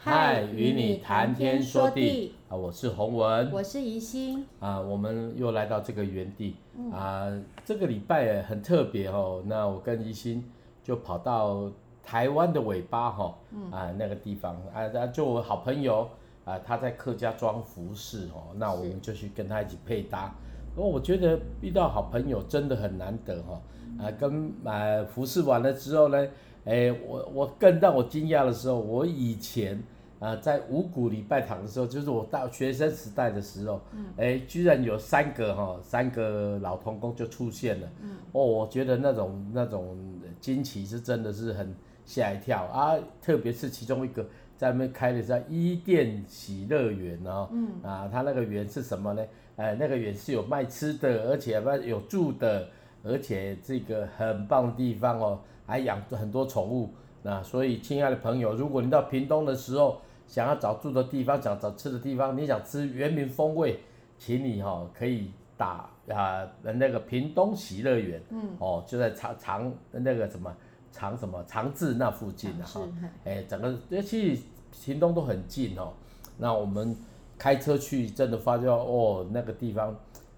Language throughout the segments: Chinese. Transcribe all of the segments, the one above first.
嗨，与你谈天说地啊！我是洪文，我是宜心啊，我们又来到这个原地、嗯、啊，这个礼拜很特别哦。那我跟宜心就跑到台湾的尾巴哈、哦，啊那个地方啊，就我好朋友啊，他在客家装服饰哦，那我们就去跟他一起配搭。哦，我觉得遇到好朋友真的很难得哈、哦，啊，跟啊服饰完了之后呢。哎，我我更让我惊讶的时候，我以前啊、呃、在五股礼拜堂的时候，就是我到学生时代的时候，哎，居然有三个哈、哦、三个老童工就出现了，哦，我觉得那种那种惊奇是真的是很吓一跳啊，特别是其中一个在那边开的是伊甸喜乐园哦，啊，他那个园是什么呢？哎，那个园是有卖吃的，而且有住的，而且这个很棒的地方哦。还养很多宠物，那所以亲爱的朋友，如果你到屏东的时候，想要找住的地方，想找吃的地方，你想吃原民风味，请你哈、哦、可以打啊那个屏东喜乐园，嗯，哦就在长长那个什么长什么长治那附近的哈，哎整个其实屏东都很近哦，那我们开车去真的发觉哦那个地方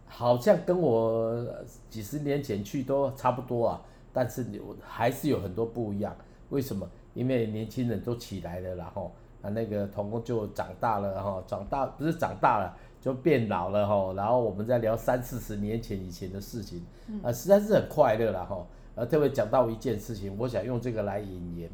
好像跟我几十年前去都差不多啊。但是你还是有很多不一样，为什么？因为年轻人都起来了，然后啊那个童工就长大了哈，长大不是长大了就变老了哈，然后我们在聊三四十年前以前的事情，啊实在是很快乐了哈，呃特别讲到一件事情，我想用这个来引言，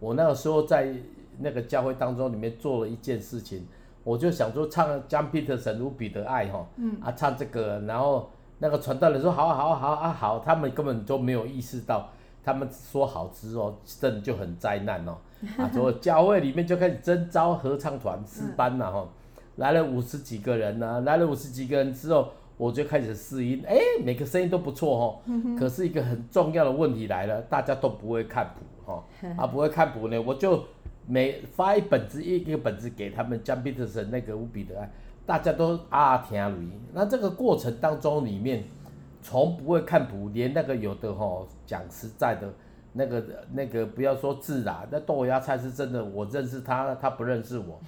我那个时候在那个教会当中里面做了一件事情，我就想说唱 John Peterson 无比的爱哈，啊唱这个，然后。那个传道人说好啊好啊好啊好，他们根本就没有意识到，他们说好之后，真的就很灾难哦。啊，所以教会里面就开始征召合唱团四班了哈，来了五十几个人呢，来了五十几个人之后，我就开始试音，哎，每个声音都不错哦。可是一个很重要的问题来了，大家都不会看谱哈，啊不会看谱呢，我就每发一本子一个本子给他们，John Peterson 那个无比的爱。大家都啊听而已，那这个过程当中里面，从不会看谱，连那个有的吼、哦、讲实在的，那个那个不要说字啦，那豆芽菜是真的，我认识他，他不认识我，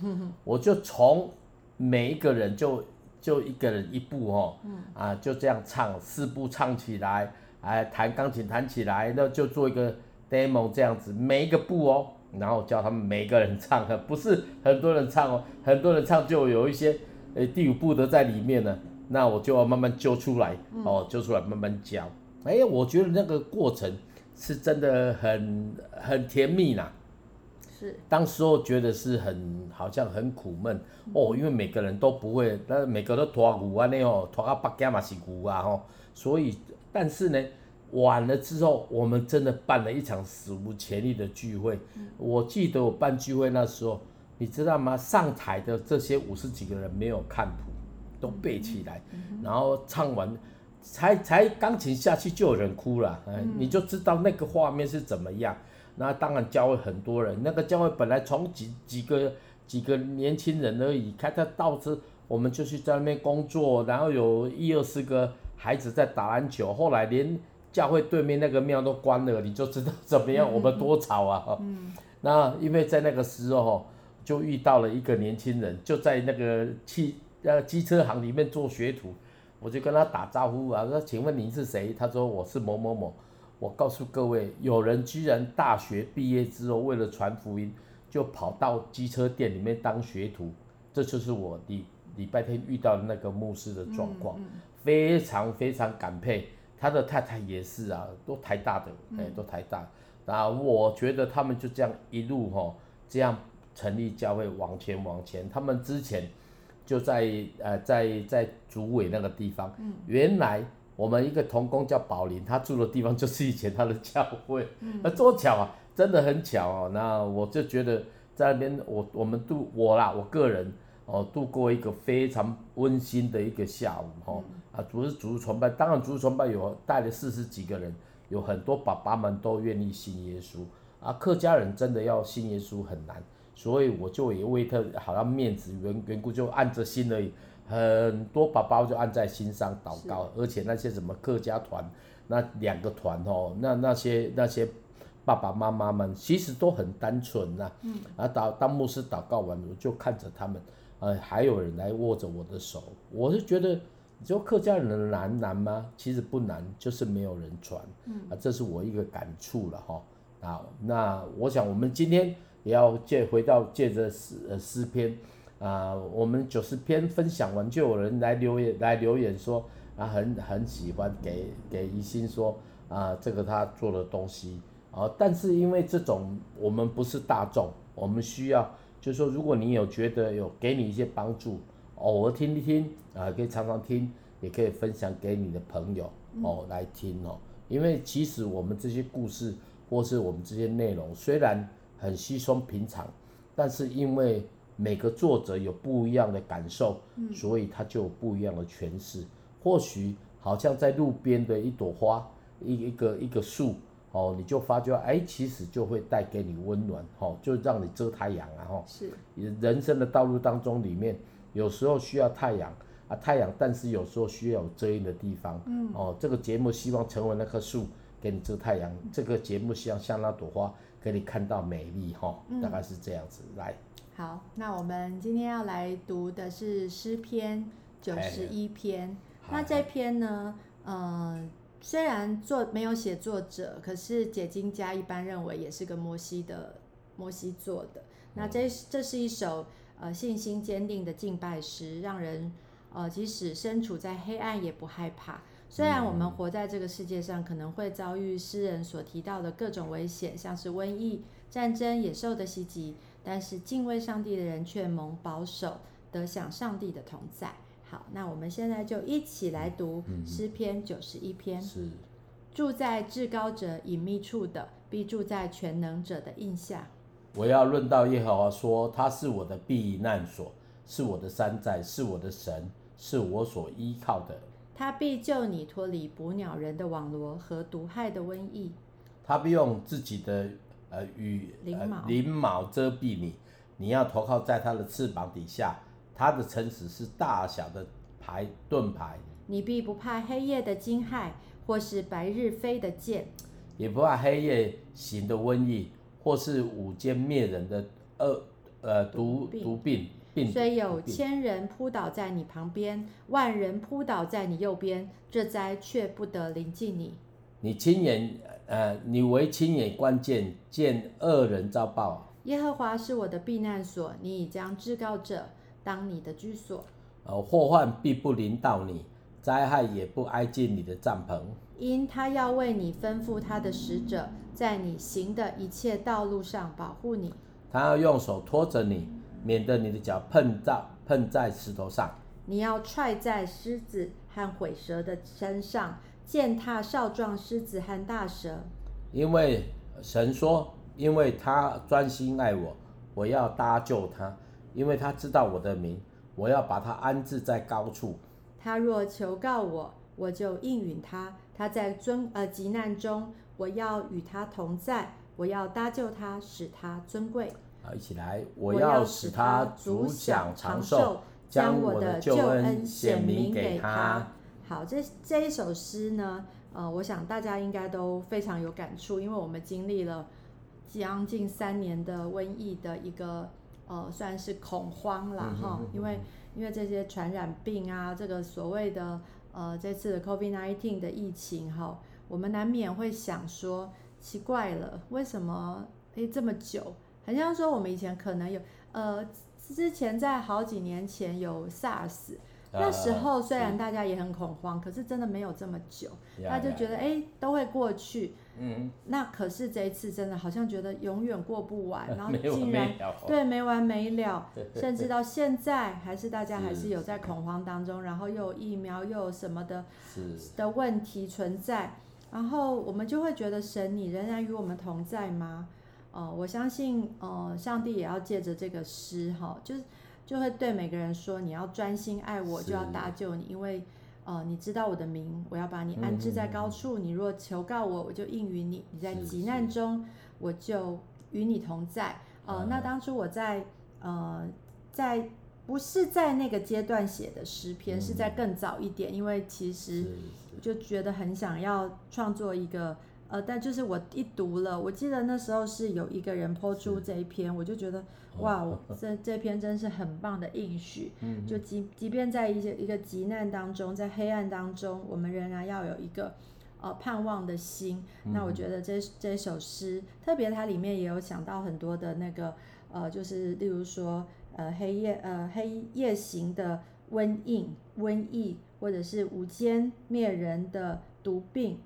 我就从每一个人就就一个人一步吼、哦，啊就这样唱四步唱起来，哎弹钢琴弹起来，那就做一个 demo 这样子，每一个步哦，然后叫他们每一个人唱，不是很多人唱哦，很多人唱就有一些。哎，第五步的在里面呢，那我就要慢慢揪出来，嗯、哦，揪出来慢慢教。哎，我觉得那个过程是真的很很甜蜜呐。是。当时候觉得是很好像很苦闷、嗯、哦，因为每个人都不会，那每个都拖鼓啊那哦，拖到北京嘛是鼓啊吼，所以但是呢，晚了之后我们真的办了一场史无前例的聚会。嗯、我记得我办聚会那时候。你知道吗？上台的这些五十几个人没有看谱，都背起来，然后唱完，才才钢琴下去就有人哭了，嗯，你就知道那个画面是怎么样。那当然教会很多人，那个教会本来从几几个几个年轻人而已，开到到这我们就去在那边工作，然后有一二十个孩子在打篮球，后来连教会对面那个庙都关了，你就知道怎么样我们多吵啊！嗯，那因为在那个时候。就遇到了一个年轻人，就在那个汽呃机车行里面做学徒，我就跟他打招呼啊，说请问您是谁？他说我是某某某。我告诉各位，有人居然大学毕业之后为了传福音，就跑到机车店里面当学徒，这就是我礼礼拜天遇到的那个牧师的状况，嗯嗯、非常非常感佩。他的太太也是啊，都台大的，哎，都台大。啊，我觉得他们就这样一路哈，这样。成立教会往前往前，他们之前就在呃在在竹尾那个地方，嗯，原来我们一个同工叫宝林，他住的地方就是以前他的教会，嗯，那多巧啊，真的很巧哦。那我就觉得在那边，我我们度我啦，我个人哦度过一个非常温馨的一个下午哈，啊，主是主日崇拜，当然主日崇拜有带了四十几个人，有很多爸爸们都愿意信耶稣。啊，客家人真的要信耶稣很难。所以我就也为他好像面子缘缘故，就按着心而已。很多宝宝就按在心上祷告，而且那些什么客家团，那两个团哦，那那些那些爸爸妈妈们其实都很单纯呐。嗯。啊，祷当牧师祷告完，我就看着他们，呃，还有人来握着我的手。我是觉得，你说客家人难难吗？其实不难，就是没有人传。嗯。啊，这是我一个感触了哈。啊，那我想我们今天也要借回到借着诗诗篇啊，我们九十篇分享完，就有人来留言来留言说。啊很很喜欢给给一心说啊，这个他做的东西啊，但是因为这种我们不是大众，我们需要就是说，如果你有觉得有给你一些帮助，偶尔听一听啊，可以常常听，也可以分享给你的朋友哦来听哦，因为其实我们这些故事或是我们这些内容虽然很稀松平常，但是因为每个作者有不一样的感受，所以他就有不一样的诠释。或许好像在路边的一朵花，一一个一个树，哦，你就发觉，哎，其实就会带给你温暖，哦，就让你遮太阳啊，哦。是。人生的道路当中里面，有时候需要太阳啊，太阳，但是有时候需要有遮阴的地方。嗯。哦，这个节目希望成为那棵树，给你遮太阳。这个节目希望像那朵花，给你看到美丽，哈、哦，大概是这样子。嗯、来。好，那我们今天要来读的是诗篇九十一篇。那这篇呢，呃，虽然作没有写作者，可是解经家一般认为也是个摩西的摩西做的。那这这是一首呃信心坚定的敬拜诗，让人呃即使身处在黑暗也不害怕。虽然我们活在这个世界上，可能会遭遇诗人所提到的各种危险，像是瘟疫、战争、野兽的袭击，但是敬畏上帝的人却蒙保守，得享上帝的同在。好，那我们现在就一起来读诗篇九十一篇。是，住在至高者隐秘处的，必住在全能者的印下。我要论到耶和华说，他是我的避难所，是我的山寨，是我的神，是我所依靠的。他必救你脱离捕鸟人的网罗和毒害的瘟疫。他必用自己的呃羽翎毛，翎毛遮蔽你，你要投靠在他的翅膀底下。他的诚实是大小的牌盾牌，你必不怕黑夜的惊骇，或是白日飞的箭，也不怕黑夜行的瘟疫，或是午间灭人的恶呃毒毒病病。虽有千人扑倒在你旁边，万人扑倒在你右边，这灾却不得临近你。你亲眼呃，你为亲眼关键，见恶人遭报。耶和华是我的避难所，你已将至高者。当你的居所，呃，祸患必不临到你，灾害也不挨近你的帐篷，因他要为你吩咐他的使者，在你行的一切道路上保护你。他要用手托着你，免得你的脚碰到碰在石头上。你要踹在狮子和毁蛇的身上，践踏少壮狮子和大蛇。因为神说，因为他专心爱我，我要搭救他。因为他知道我的名，我要把他安置在高处。他若求告我，我就应允他。他在尊呃急难中，我要与他同在。我要搭救他，使他尊贵。好，一起来，我要使他主享长寿，将我的救恩显明给他。好，这这一首诗呢，呃，我想大家应该都非常有感触，因为我们经历了将近三年的瘟疫的一个。呃，算是恐慌了哈，因为因为这些传染病啊，这个所谓的呃这次的 COVID-19 的疫情哈，我们难免会想说，奇怪了，为什么诶这么久？好像说我们以前可能有呃之前在好几年前有 SARS。那时候虽然大家也很恐慌，可是真的没有这么久，他就觉得哎都会过去。嗯，那可是这一次真的好像觉得永远过不完，然后竟然对没完没了，甚至到现在还是大家还是有在恐慌当中，然后又有疫苗又有什么的的问题存在，然后我们就会觉得神你仍然与我们同在吗？呃，我相信呃上帝也要借着这个诗哈，就是。就会对每个人说：“你要专心爱我，就要搭救你，因为，呃，你知道我的名，我要把你安置在高处。嗯、你若求告我，我就应允你。你在急难中，我就与你同在。呃，那当初我在呃，在不是在那个阶段写的诗篇，嗯、是在更早一点，因为其实就觉得很想要创作一个呃，但就是我一读了，我记得那时候是有一个人 po 出这一篇，我就觉得哇，我 这这篇真是很棒的应许。嗯，就即即便在一些一个急难当中，在黑暗当中，我们仍然要有一个呃盼望的心。那我觉得这这首诗，特别它里面也有想到很多的那个呃，就是例如说呃黑夜呃黑夜行的瘟疫瘟疫。或者是无间灭人的毒病，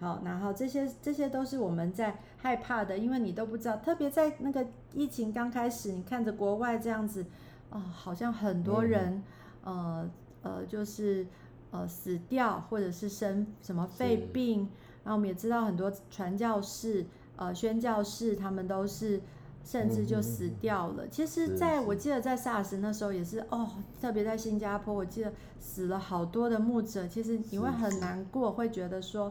好，然后这些这些都是我们在害怕的，因为你都不知道，特别在那个疫情刚开始，你看着国外这样子，啊、呃，好像很多人，嗯、呃呃，就是呃死掉，或者是生什么肺病，然后我们也知道很多传教士、呃宣教士，他们都是。甚至就死掉了。其实，在我记得在 SARS 那时候也是哦，特别在新加坡，我记得死了好多的牧者。其实你会很难过，会觉得说，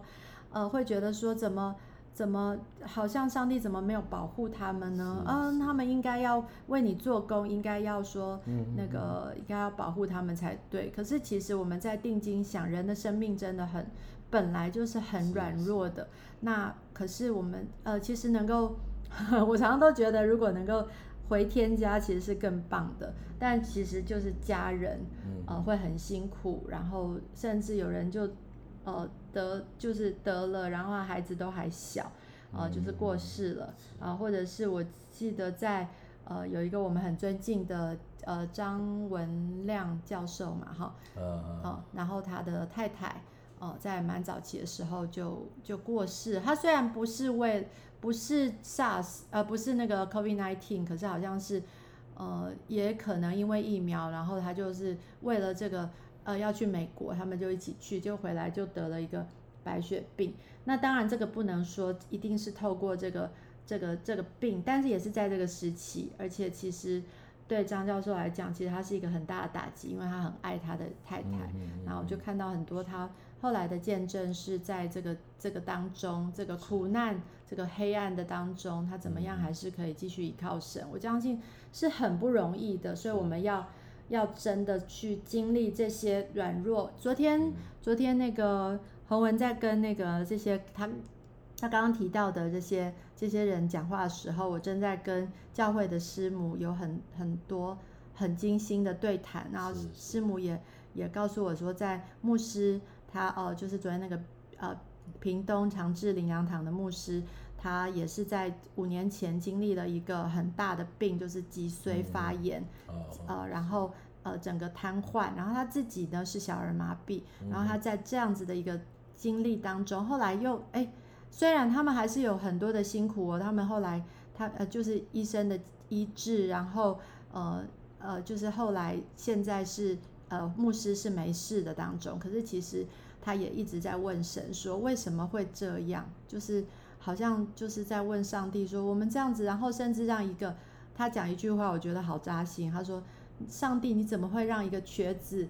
呃，会觉得说怎么怎么好像上帝怎么没有保护他们呢？嗯，他们应该要为你做工，应该要说那个应该要保护他们才对。可是其实我们在定睛想，人的生命真的很本来就是很软弱的。那可是我们呃，其实能够。我常常都觉得，如果能够回天家，其实是更棒的。但其实就是家人，呃，会很辛苦，然后甚至有人就，呃，得就是得了，然后孩子都还小，呃，就是过世了啊，呃，或者是我记得在呃有一个我们很尊敬的呃张文亮教授嘛，哈，呃，然后他的太太，呃，在蛮早期的时候就就过世。他虽然不是为不是 SARS，呃，不是那个 COVID nineteen，可是好像是，呃，也可能因为疫苗，然后他就是为了这个，呃，要去美国，他们就一起去，就回来就得了一个白血病。那当然这个不能说一定是透过这个这个这个病，但是也是在这个时期，而且其实对张教授来讲，其实他是一个很大的打击，因为他很爱他的太太，嗯嗯嗯，然后就看到很多他。后来的见证是在这个这个当中，这个苦难、这个黑暗的当中，他怎么样还是可以继续依靠神？我相信是很不容易的，所以我们要要真的去经历这些软弱。昨天昨天那个洪文在跟那个这些他他刚刚提到的这些这些人讲话的时候，我正在跟教会的师母有很很多很精心的对谈，然后师母也也告诉我说，在牧师。他哦，就是昨天那个呃，屏东长治灵粮堂的牧师，他也是在五年前经历了一个很大的病，就是脊髓发炎，嗯、呃，然后呃整个瘫痪，然后他自己呢是小儿麻痹，然后他在这样子的一个经历当中，后来又哎，虽然他们还是有很多的辛苦哦，他们后来他呃就是医生的医治，然后呃呃就是后来现在是。呃，牧师是没事的当中，可是其实他也一直在问神说，为什么会这样？就是好像就是在问上帝说，我们这样子，然后甚至让一个他讲一句话，我觉得好扎心。他说：“上帝，你怎么会让一个瘸子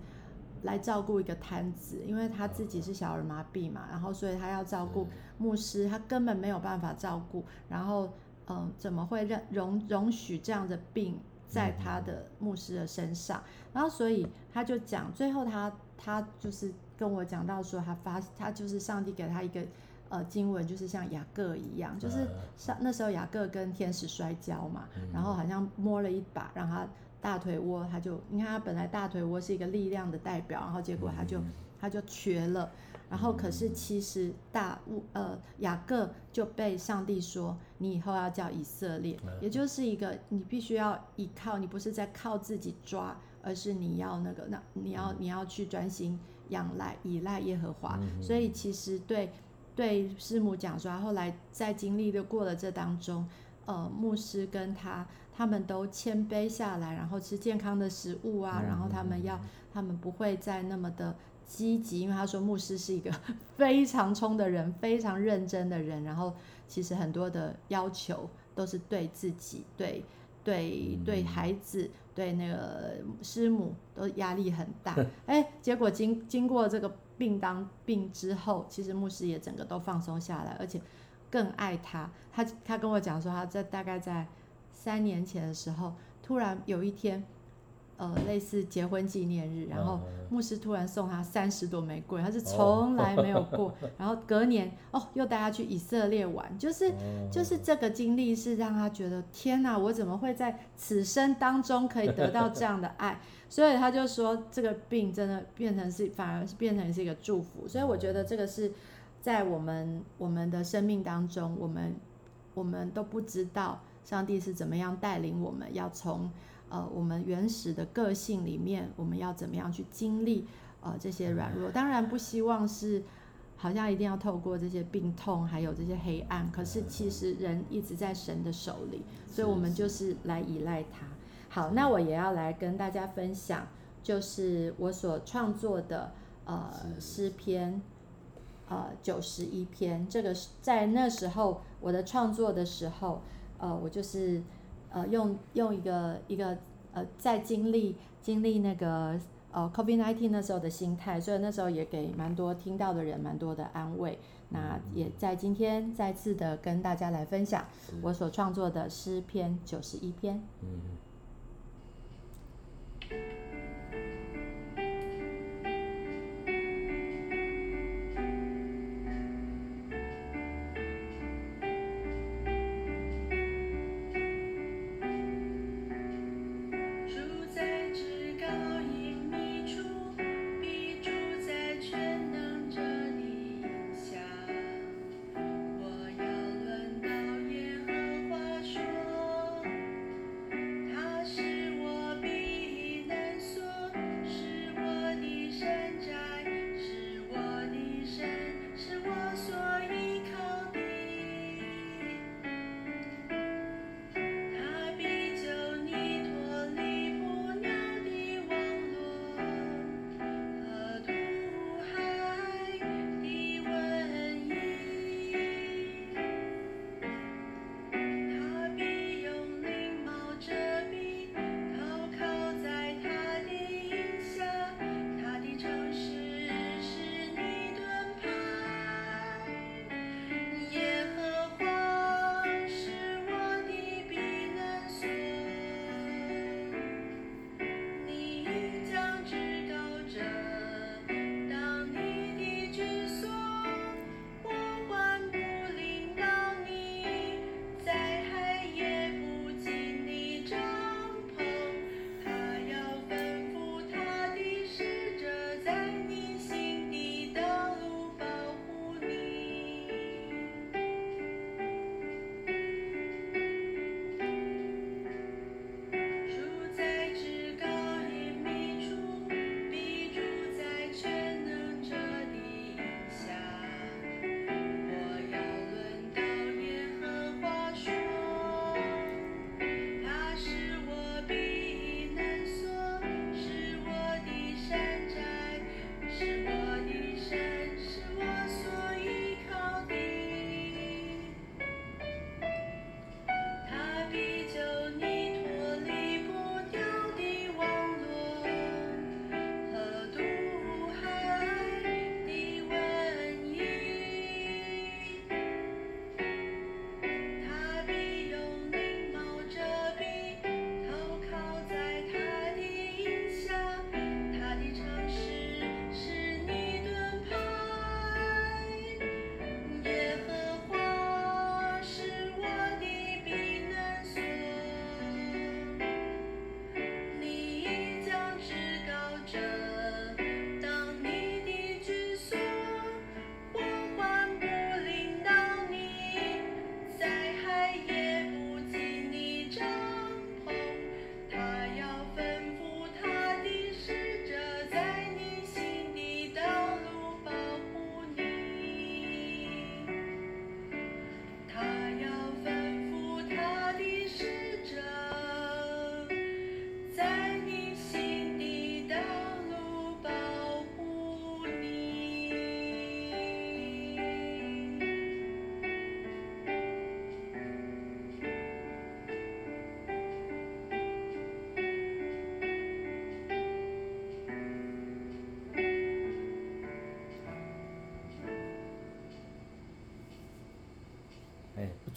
来照顾一个瘫子？因为他自己是小儿麻痹嘛，然后所以他要照顾牧师，他根本没有办法照顾。然后，嗯、呃，怎么会让容容许这样的病？”在他的牧师的身上，然后所以他就讲，最后他他就是跟我讲到说，他发他就是上帝给他一个呃经文，就是像雅各一样，就是像那时候雅各跟天使摔跤嘛，然后好像摸了一把，让他大腿窝他就，你看他本来大腿窝是一个力量的代表，然后结果他就他就瘸了。然后可是其实大物呃雅各就被上帝说，你以后要叫以色列，也就是一个你必须要依靠，你不是在靠自己抓，而是你要那个那你要你要去专心仰赖依赖耶和华。所以其实对对师母讲说，后来在经历的过了这当中，呃牧师跟他他们都谦卑下来，然后吃健康的食物啊，然后他们要他们不会再那么的。积极，因为他说牧师是一个 非常冲的人，非常认真的人。然后其实很多的要求都是对自己、对对对孩子、对那个师母都压力很大。哎，结果经经过这个病当病之后，其实牧师也整个都放松下来，而且更爱他。他他跟我讲说，他在大概在三年前的时候，突然有一天。呃类似结婚纪念日，然后牧师突然送他三十朵玫瑰，他是从来没有过。然后隔年哦，又带他去以色列玩，就是就是这个经历是让他觉得天哪，我怎么会在此生当中可以得到这样的爱？所以他就说这个病真的变成是反而是变成是一个祝福。所以我觉得这个是在我们我们的生命当中，我们我们都不知道。上帝是怎么样带领我们？要从呃我们原始的个性里面，我们要怎么样去经历呃这些软弱？当然不希望是好像一定要透过这些病痛，还有这些黑暗。可是其实人一直在神的手里，所以我们就是来依赖他。好，那我也要来跟大家分享，就是我所创作的呃诗篇呃九十一篇。这个是在那时候我的创作的时候。呃，我就是呃用用一个一个呃在经历经历那个呃 COVID nineteen 那时候的心态，所以那时候也给蛮多听到的人蛮多的安慰。那也在今天再次的跟大家来分享我所创作的诗篇九十一篇。嗯。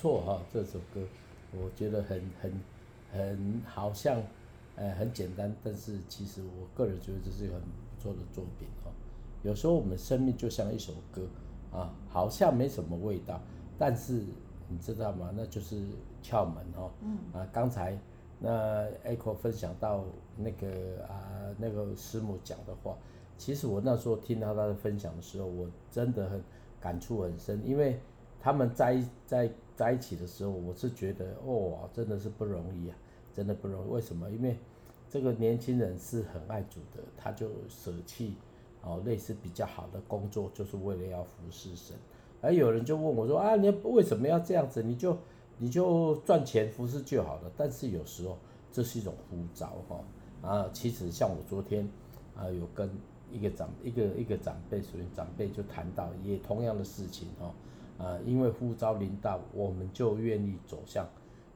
错哈，这首歌我觉得很很很好像，呃，很简单，但是其实我个人觉得这是一个很不错的作品哦。有时候我们生命就像一首歌啊，好像没什么味道，但是你知道吗？那就是窍门哦。嗯。啊，刚才那 Echo 分享到那个啊那个师母讲的话，其实我那时候听到他的分享的时候，我真的很感触很深，因为他们在在在一起的时候，我是觉得哦，真的是不容易啊，真的不容易。为什么？因为这个年轻人是很爱主的，他就舍弃。哦，类似比较好的工作，就是为了要服侍神。而有人就问我说：“啊，你为什么要这样子？你就你就赚钱服侍就好了。”但是有时候这是一种呼召哈。啊，其实像我昨天啊，有跟一个长一个一个长辈，所以长辈就谈到也同样的事情哈。啊，因为呼召临到，我们就愿意走向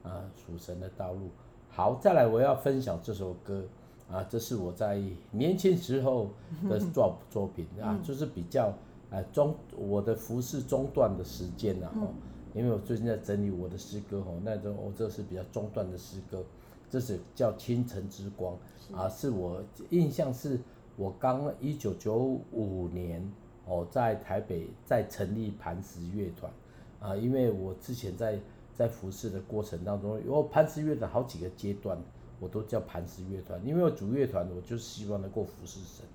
啊属神的道路。好，再来我要分享这首歌。啊，这是我在年轻时候的 作作品啊，就是比较呃中我的服饰中断的时间了，哦，因为我最近在整理我的诗歌哦，那种我这是比较中断的诗歌，这是叫《清晨之光》啊，是我印象是我刚一九九五年哦在台北在成立磐石乐团啊，因为我之前在在服饰的过程当中，有磐石乐团好几个阶段。我都叫磐石乐团，因为我主乐团，我就希望能够服侍神。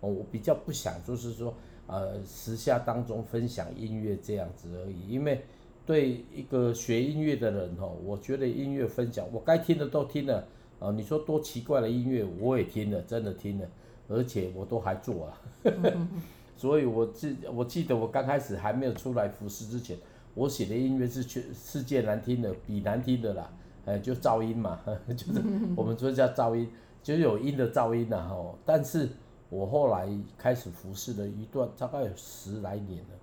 哦，我比较不想就是说，呃，时下当中分享音乐这样子而已。因为对一个学音乐的人哦，我觉得音乐分享，我该听的都听了。啊，你说多奇怪的音乐，我也听了，真的听了，而且我都还做了。所以我记我记得我刚开始还没有出来服侍之前，我写的音乐是全世界难听的，比难听的啦。哎，就噪音嘛，就是我们说叫噪音，就是有音的噪音呐，吼。但是我后来开始服侍了一段，大概有十来年了，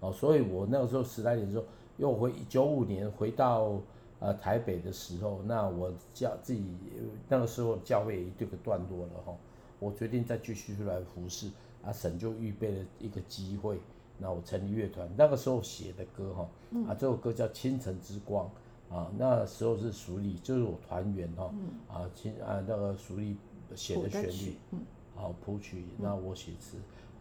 哦，所以我那个时候十来年的时候，又回九五年回到呃台北的时候，那我教自己那个时候教会也这个段落了哈，我决定再继续出来服侍，啊，神就预备了一个机会，那我成立乐团，那个时候写的歌哈，啊，这首歌叫《清晨之光》。啊，那时候是淑丽，就是我团员哈，啊，清啊那个淑丽写的旋律，好谱曲，那我写词，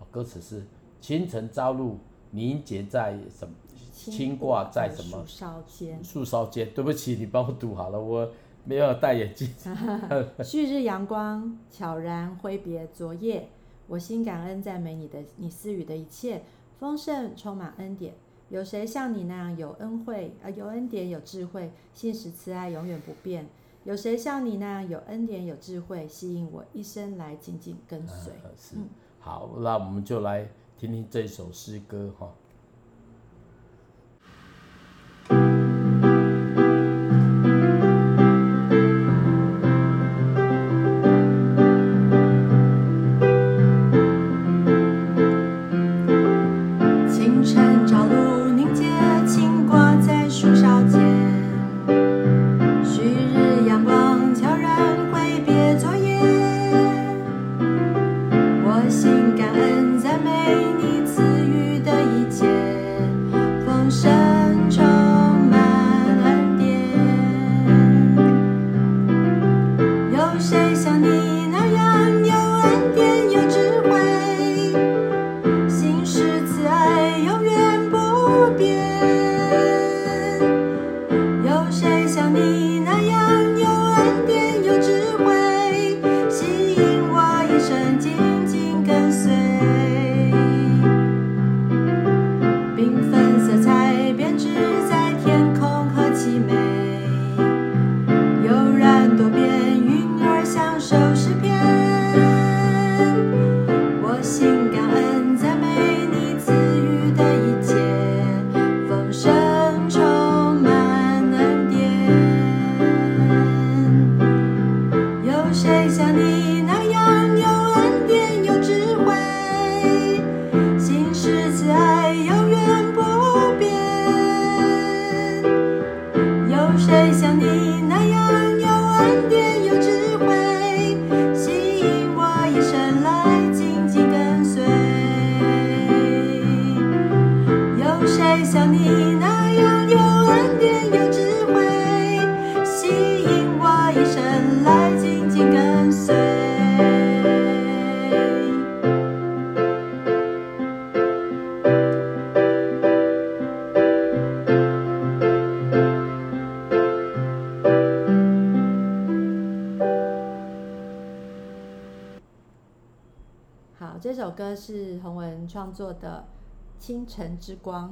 歌词是清晨朝露凝结在什么？轻挂在什么？树梢间。树梢间，对不起，你帮我读好了，我没有戴眼镜。旭日阳光悄然挥别昨夜，我心感恩赞美你的，你赐予的一切丰盛充满恩典。有谁像你那样有恩惠啊？有恩典，有智慧，信实慈爱永远不变。有谁像你那样有恩典，有智慧，吸引我一生来紧紧跟随？是、好，那我们就来听听这首诗歌哈。歌是洪文创作的《清晨之光》，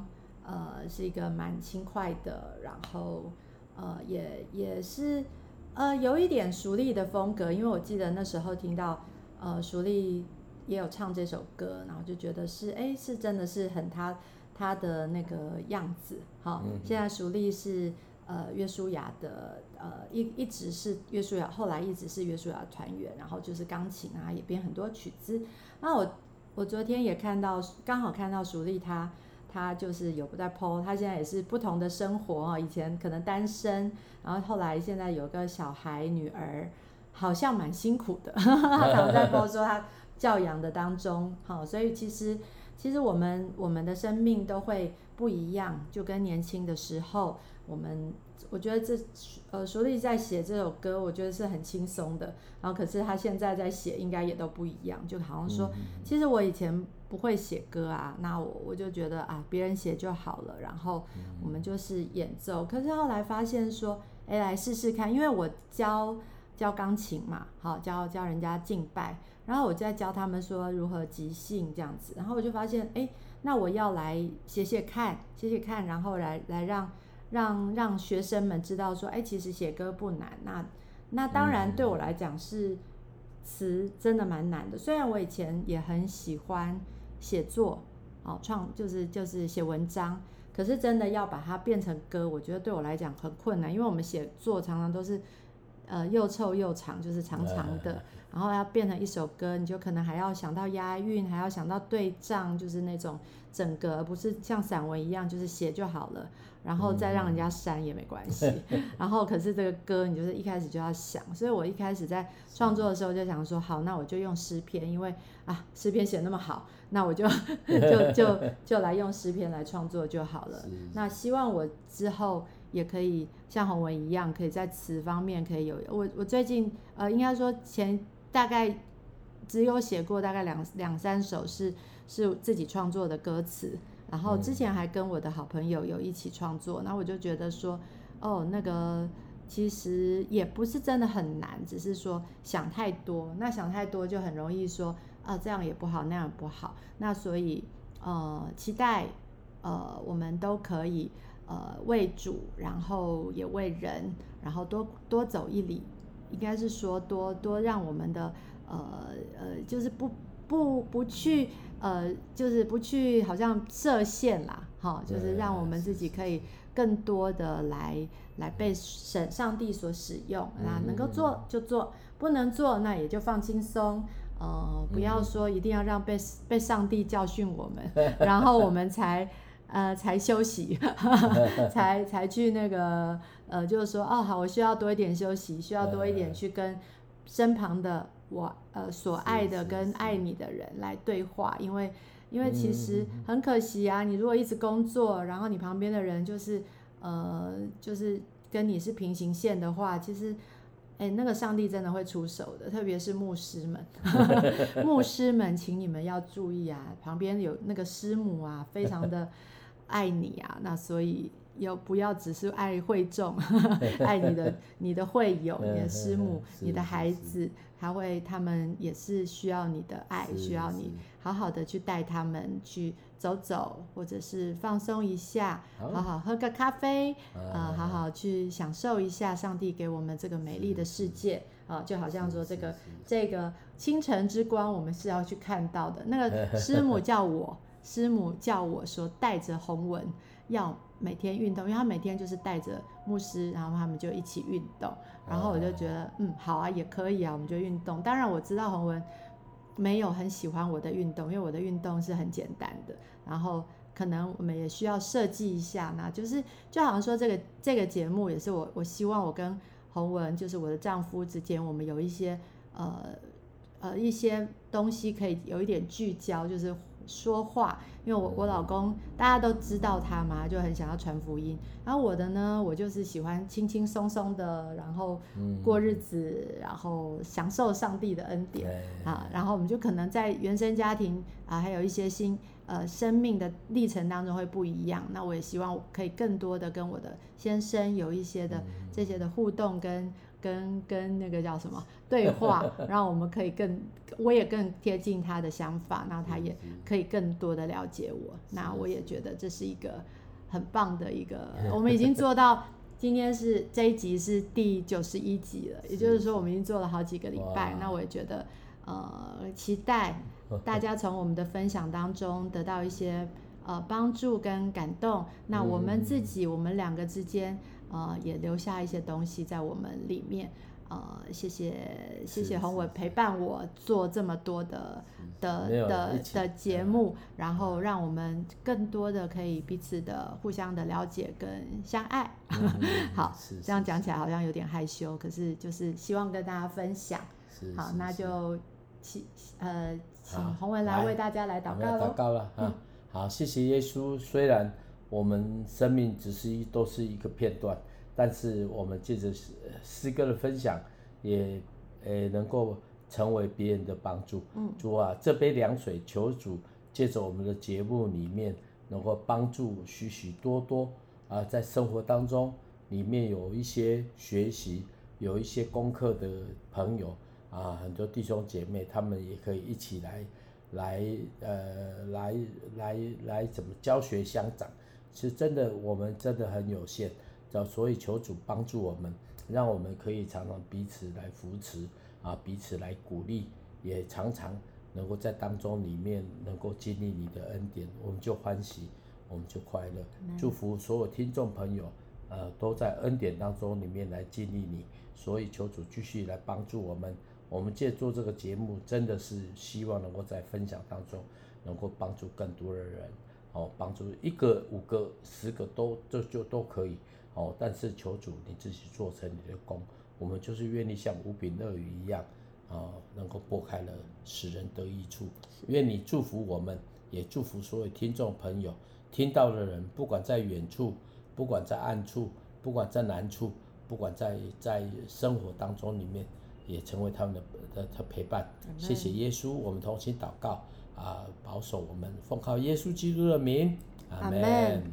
呃，是一个蛮轻快的，然后呃，也也是呃有一点熟丽的风格，因为我记得那时候听到呃熟丽也有唱这首歌，然后就觉得是哎是真的是很他他的那个样子。好，嗯、现在熟丽是。呃，约书亚的呃一一直是约书亚，后来一直是约书亚团员，然后就是钢琴啊，也编很多曲子。那我我昨天也看到，刚好看到熟丽她她就是有在 po，她现在也是不同的生活啊，以前可能单身，然后后来现在有个小孩女儿，好像蛮辛苦的。她常在 po 说她教养的当中，好，所以其实其实我们我们的生命都会不一样，就跟年轻的时候。我们我觉得这呃，淑丽在写这首歌，我觉得是很轻松的。然后可是他现在在写，应该也都不一样。就好像说，其实我以前不会写歌啊，那我我就觉得啊，别人写就好了。然后我们就是演奏。可是后来发现说，哎，来试试看，因为我教教钢琴嘛，好教教人家敬拜，然后我在教他们说如何即兴这样子。然后我就发现，哎，那我要来写写看，写写看，然后来来让。让让学生们知道说，哎，其实写歌不难。那那当然对我来讲是词真的蛮难的。虽然我以前也很喜欢写作，哦，创就是就是写文章，可是真的要把它变成歌，我觉得对我来讲很困难。因为我们写作常常都是呃又臭又长，就是长长的，然后要变成一首歌，你就可能还要想到押韵，还要想到对仗，就是那种整个，而不是像散文一样，就是写就好了。然后再让人家删也没关系，然后可是这个歌你就是一开始就要想，所以我一开始在创作的时候就想说，好，那我就用诗篇，因为啊诗篇写那么好，那我就 就就就来用诗篇来创作就好了。那希望我之后也可以像洪文一样，可以在词方面可以有我我最近呃应该说前大概只有写过大概两两三首是是自己创作的歌词。然后之前还跟我的好朋友有一起创作，那、嗯、我就觉得说，哦，那个其实也不是真的很难，只是说想太多。那想太多就很容易说，啊，这样也不好，那样也不好。那所以，呃，期待，呃，我们都可以，呃，为主，然后也为人，然后多多走一里，应该是说多多让我们的，呃呃，就是不不不去。呃，就是不去好像设限啦，哈，就是让我们自己可以更多的来来被神上帝所使用，那能够做就做，不能做那也就放轻松，呃，不要说一定要让被被上帝教训我们，然后我们才呃才休息，才才去那个呃，就是说哦好，我需要多一点休息，需要多一点去跟身旁的。我呃所爱的跟爱你的人来对话，因为因为其实很可惜啊，你如果一直工作，然后你旁边的人就是呃就是跟你是平行线的话，其实哎那个上帝真的会出手的，特别是牧师们，牧师们，请你们要注意啊，旁边有那个师母啊，非常的爱你啊，那所以。有不要只是爱会众，爱你的你的会友、你的师母、你的孩子，他会他们也是需要你的爱，需要你好好的去带他们去走走，或者是放松一下，好。好喝个咖啡，呃，好好去享受一下上帝给我们这个美丽的世界啊，就好像说这个这个清晨之光，我们是要去看到的。那个 师母叫我，师母叫我说带着红文要。每天运动，因为他每天就是带着牧师，然后他们就一起运动，然后我就觉得，嗯，好啊，也可以啊，我们就运动。当然我知道洪文没有很喜欢我的运动，因为我的运动是很简单的，然后可能我们也需要设计一下，那就是就好像说这个这个节目也是我我希望我跟洪文，就是我的丈夫之间，我们有一些呃呃一些东西可以有一点聚焦，就是。说话，因为我我老公大家都知道他嘛，就很想要传福音。然后我的呢，我就是喜欢轻轻松松的，然后过日子，然后享受上帝的恩典啊。然后我们就可能在原生家庭啊，还有一些新呃生命的历程当中会不一样。那我也希望可以更多的跟我的先生有一些的这些的互动跟。跟跟那个叫什么对话，让我们可以更，我也更贴近他的想法，那他也可以更多的了解我。那我也觉得这是一个很棒的一个，我们已经做到。今天是这一集是第九十一集了，也就是说我们已经做了好几个礼拜。那我也觉得，呃，期待 大家从我们的分享当中得到一些呃帮助跟感动。那我们自己，我们两个之间，呃，也留下一些东西在我们里面。呃，谢谢谢谢宏伟陪伴我做这么多的的的的节目，然后让我们更多的可以彼此的互相的了解跟相爱。嗯、好，这样讲起来好像有点害羞，可是就是希望跟大家分享。好，那就请呃请宏伟来为大家来祷告了。祷告了啊！好，谢谢耶稣。虽然我们生命只是一都是一个片段。但是我们借着诗诗歌的分享，也诶能够成为别人的帮助。嗯，主啊，这杯凉水，求主借着我们的节目里面，能够帮助许许多多啊，在生活当中里面有一些学习、有一些功课的朋友啊，很多弟兄姐妹，他们也可以一起来来呃来来来怎么教学相长。其实真的，我们真的很有限。所以求主帮助我们，让我们可以常常彼此来扶持啊，彼此来鼓励，也常常能够在当中里面能够经历你的恩典，我们就欢喜，我们就快乐。祝福所有听众朋友，呃，都在恩典当中里面来经历你。所以求主继续来帮助我们。我们借做这个节目，真的是希望能够在分享当中能够帮助更多的人，哦，帮助一个、五个、十个都这就都可以。哦，但是求主你自己做成你的功，我们就是愿意像五饼鳄鱼一样，啊，能够拨开了使人得益处。愿你祝福我们，也祝福所有听众朋友，听到的人，不管在远处，不管在暗处，不管在难处，不管在在生活当中里面，也成为他们的的的陪伴。谢谢耶稣，我们同心祷告啊，保守我们，奉靠耶稣基督的名，阿门。